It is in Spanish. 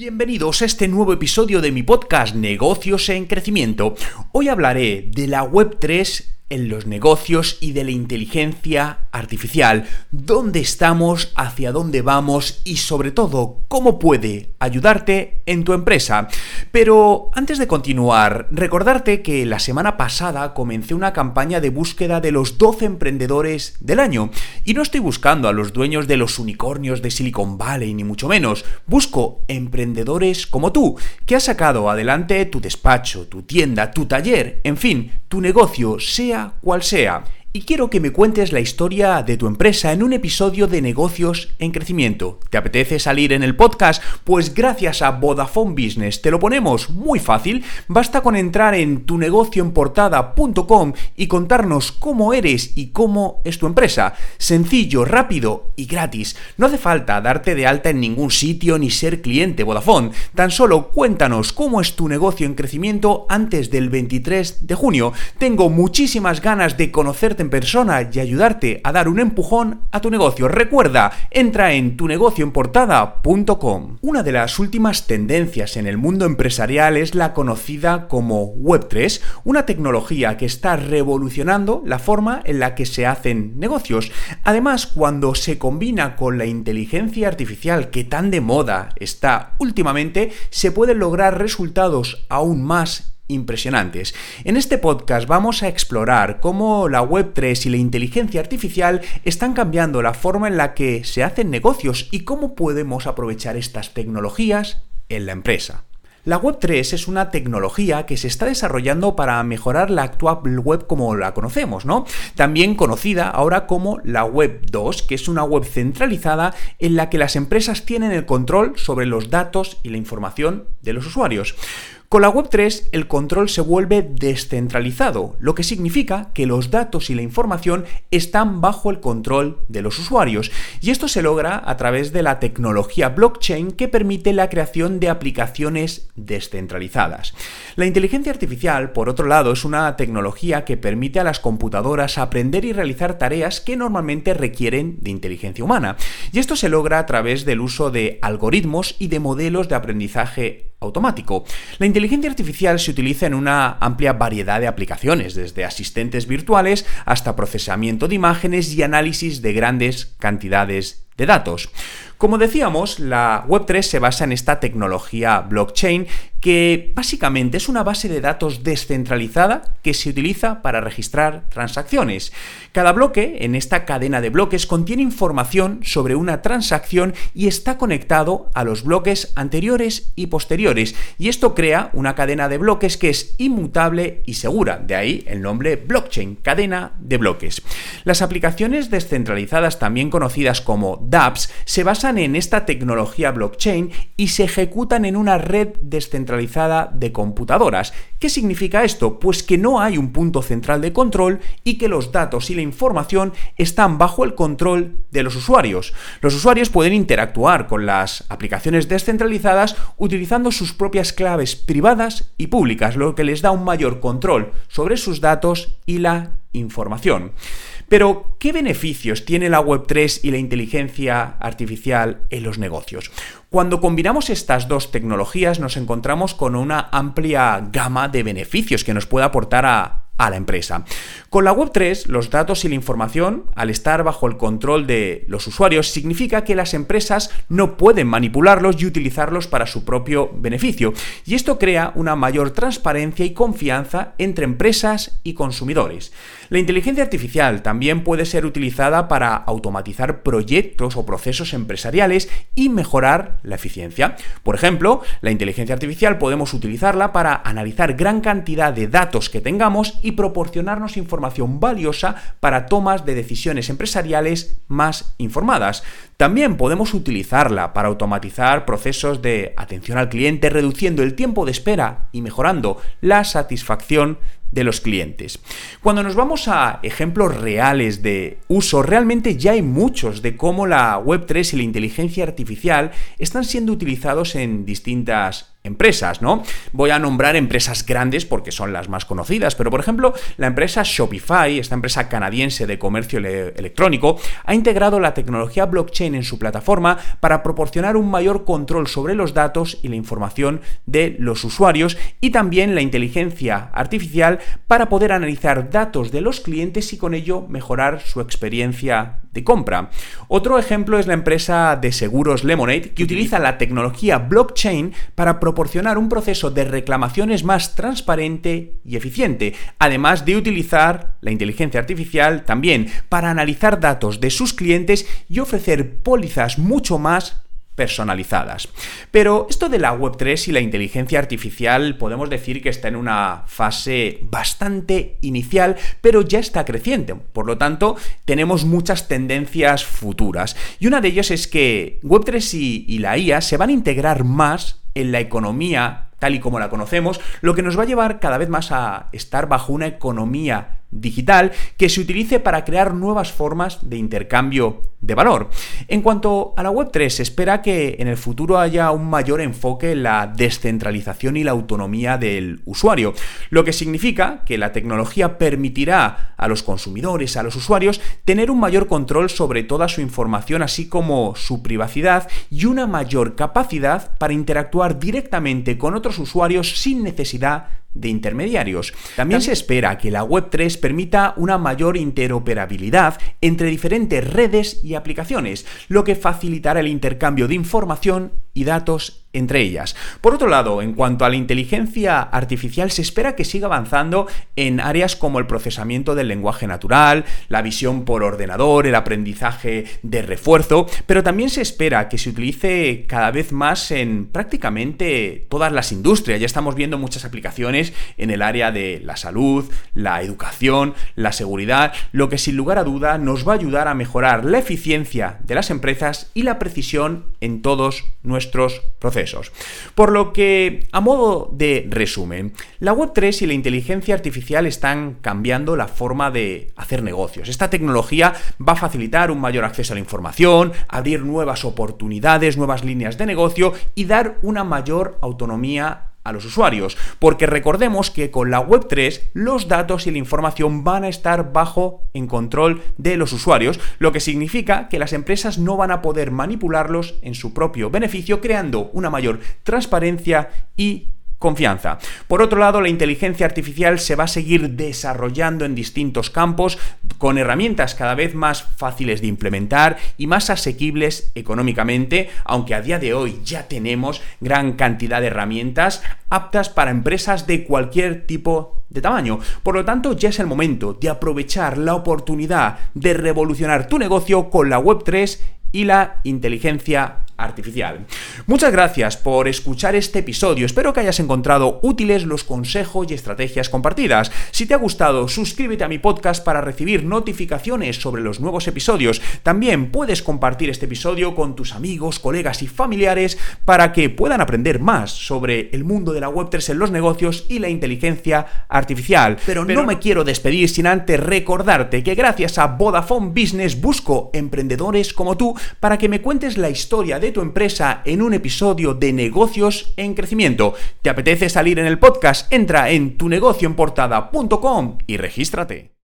Bienvenidos a este nuevo episodio de mi podcast Negocios en Crecimiento. Hoy hablaré de la Web 3 en los negocios y de la inteligencia artificial, dónde estamos, hacia dónde vamos y sobre todo cómo puede ayudarte en tu empresa. Pero antes de continuar, recordarte que la semana pasada comencé una campaña de búsqueda de los 12 emprendedores del año. Y no estoy buscando a los dueños de los unicornios de Silicon Valley ni mucho menos, busco emprendedores como tú, que has sacado adelante tu despacho, tu tienda, tu taller, en fin, tu negocio, sea cual sea y quiero que me cuentes la historia de tu empresa en un episodio de negocios en crecimiento. ¿Te apetece salir en el podcast? Pues gracias a Vodafone Business te lo ponemos muy fácil. Basta con entrar en tunegocioenportada.com y contarnos cómo eres y cómo es tu empresa. Sencillo, rápido y gratis. No hace falta darte de alta en ningún sitio ni ser cliente Vodafone. Tan solo cuéntanos cómo es tu negocio en crecimiento antes del 23 de junio. Tengo muchísimas ganas de conocerte en persona y ayudarte a dar un empujón a tu negocio. Recuerda, entra en tunegocioenportada.com. Una de las últimas tendencias en el mundo empresarial es la conocida como Web3, una tecnología que está revolucionando la forma en la que se hacen negocios. Además, cuando se combina con la inteligencia artificial que tan de moda está últimamente, se pueden lograr resultados aún más impresionantes. En este podcast vamos a explorar cómo la Web3 y la inteligencia artificial están cambiando la forma en la que se hacen negocios y cómo podemos aprovechar estas tecnologías en la empresa. La Web3 es una tecnología que se está desarrollando para mejorar la actual web como la conocemos, ¿no? También conocida ahora como la Web 2, que es una web centralizada en la que las empresas tienen el control sobre los datos y la información de los usuarios. Con la Web3 el control se vuelve descentralizado, lo que significa que los datos y la información están bajo el control de los usuarios, y esto se logra a través de la tecnología blockchain que permite la creación de aplicaciones descentralizadas. La inteligencia artificial, por otro lado, es una tecnología que permite a las computadoras aprender y realizar tareas que normalmente requieren de inteligencia humana, y esto se logra a través del uso de algoritmos y de modelos de aprendizaje automático. La inteligencia artificial se utiliza en una amplia variedad de aplicaciones, desde asistentes virtuales hasta procesamiento de imágenes y análisis de grandes cantidades de datos. Como decíamos, la Web3 se basa en esta tecnología blockchain que básicamente es una base de datos descentralizada que se utiliza para registrar transacciones. Cada bloque en esta cadena de bloques contiene información sobre una transacción y está conectado a los bloques anteriores y posteriores, y esto crea una cadena de bloques que es inmutable y segura, de ahí el nombre blockchain, cadena de bloques. Las aplicaciones descentralizadas, también conocidas como dApps, se basan en esta tecnología blockchain y se ejecutan en una red descentralizada de computadoras. ¿Qué significa esto? Pues que no hay un punto central de control y que los datos y la información están bajo el control de los usuarios. Los usuarios pueden interactuar con las aplicaciones descentralizadas utilizando sus propias claves privadas y públicas, lo que les da un mayor control sobre sus datos y la información. Pero, ¿qué beneficios tiene la Web3 y la inteligencia artificial en los negocios? Cuando combinamos estas dos tecnologías nos encontramos con una amplia gama de beneficios que nos puede aportar a, a la empresa. Con la Web3, los datos y la información, al estar bajo el control de los usuarios, significa que las empresas no pueden manipularlos y utilizarlos para su propio beneficio. Y esto crea una mayor transparencia y confianza entre empresas y consumidores. La inteligencia artificial también puede ser utilizada para automatizar proyectos o procesos empresariales y mejorar la eficiencia. Por ejemplo, la inteligencia artificial podemos utilizarla para analizar gran cantidad de datos que tengamos y proporcionarnos información valiosa para tomas de decisiones empresariales más informadas. También podemos utilizarla para automatizar procesos de atención al cliente, reduciendo el tiempo de espera y mejorando la satisfacción de los clientes. Cuando nos vamos a ejemplos reales de uso, realmente ya hay muchos de cómo la Web3 y la inteligencia artificial están siendo utilizados en distintas empresas, ¿no? Voy a nombrar empresas grandes porque son las más conocidas, pero por ejemplo, la empresa Shopify, esta empresa canadiense de comercio electrónico, ha integrado la tecnología blockchain en su plataforma para proporcionar un mayor control sobre los datos y la información de los usuarios y también la inteligencia artificial para poder analizar datos de los clientes y con ello mejorar su experiencia de compra. Otro ejemplo es la empresa de seguros Lemonade que utiliza la tecnología blockchain para un proceso de reclamaciones más transparente y eficiente, además de utilizar la inteligencia artificial también para analizar datos de sus clientes y ofrecer pólizas mucho más personalizadas. Pero esto de la Web3 y la inteligencia artificial podemos decir que está en una fase bastante inicial, pero ya está creciente. Por lo tanto, tenemos muchas tendencias futuras. Y una de ellas es que Web3 y, y la IA se van a integrar más en la economía tal y como la conocemos, lo que nos va a llevar cada vez más a estar bajo una economía digital que se utilice para crear nuevas formas de intercambio de valor. En cuanto a la Web3, se espera que en el futuro haya un mayor enfoque en la descentralización y la autonomía del usuario, lo que significa que la tecnología permitirá a los consumidores, a los usuarios, tener un mayor control sobre toda su información, así como su privacidad y una mayor capacidad para interactuar directamente con otros usuarios sin necesidad de intermediarios. También se espera que la Web3 permita una mayor interoperabilidad entre diferentes redes y aplicaciones, lo que facilitará el intercambio de información y datos entre ellas. Por otro lado, en cuanto a la inteligencia artificial, se espera que siga avanzando en áreas como el procesamiento del lenguaje natural, la visión por ordenador, el aprendizaje de refuerzo, pero también se espera que se utilice cada vez más en prácticamente todas las industrias. Ya estamos viendo muchas aplicaciones en el área de la salud, la educación, la seguridad, lo que sin lugar a duda nos va a ayudar a mejorar la eficiencia de las empresas y la precisión en todos nuestros procesos. Por lo que, a modo de resumen, la Web3 y la inteligencia artificial están cambiando la forma de hacer negocios. Esta tecnología va a facilitar un mayor acceso a la información, abrir nuevas oportunidades, nuevas líneas de negocio y dar una mayor autonomía a los usuarios, porque recordemos que con la Web3 los datos y la información van a estar bajo en control de los usuarios, lo que significa que las empresas no van a poder manipularlos en su propio beneficio, creando una mayor transparencia y confianza. Por otro lado, la inteligencia artificial se va a seguir desarrollando en distintos campos con herramientas cada vez más fáciles de implementar y más asequibles económicamente, aunque a día de hoy ya tenemos gran cantidad de herramientas aptas para empresas de cualquier tipo de tamaño. Por lo tanto, ya es el momento de aprovechar la oportunidad de revolucionar tu negocio con la Web3 y la inteligencia artificial. Muchas gracias por escuchar este episodio. Espero que hayas encontrado útiles los consejos y estrategias compartidas. Si te ha gustado, suscríbete a mi podcast para recibir notificaciones sobre los nuevos episodios. También puedes compartir este episodio con tus amigos, colegas y familiares para que puedan aprender más sobre el mundo de la Web3 en los negocios y la inteligencia artificial. Pero, no me quiero despedir sin antes recordarte que gracias a Vodafone Business busco emprendedores como tú para que me cuentes la historia tu empresa en un episodio de negocios en crecimiento. ¿Te apetece salir en el podcast? Entra en tunegocioenportada.com y regístrate.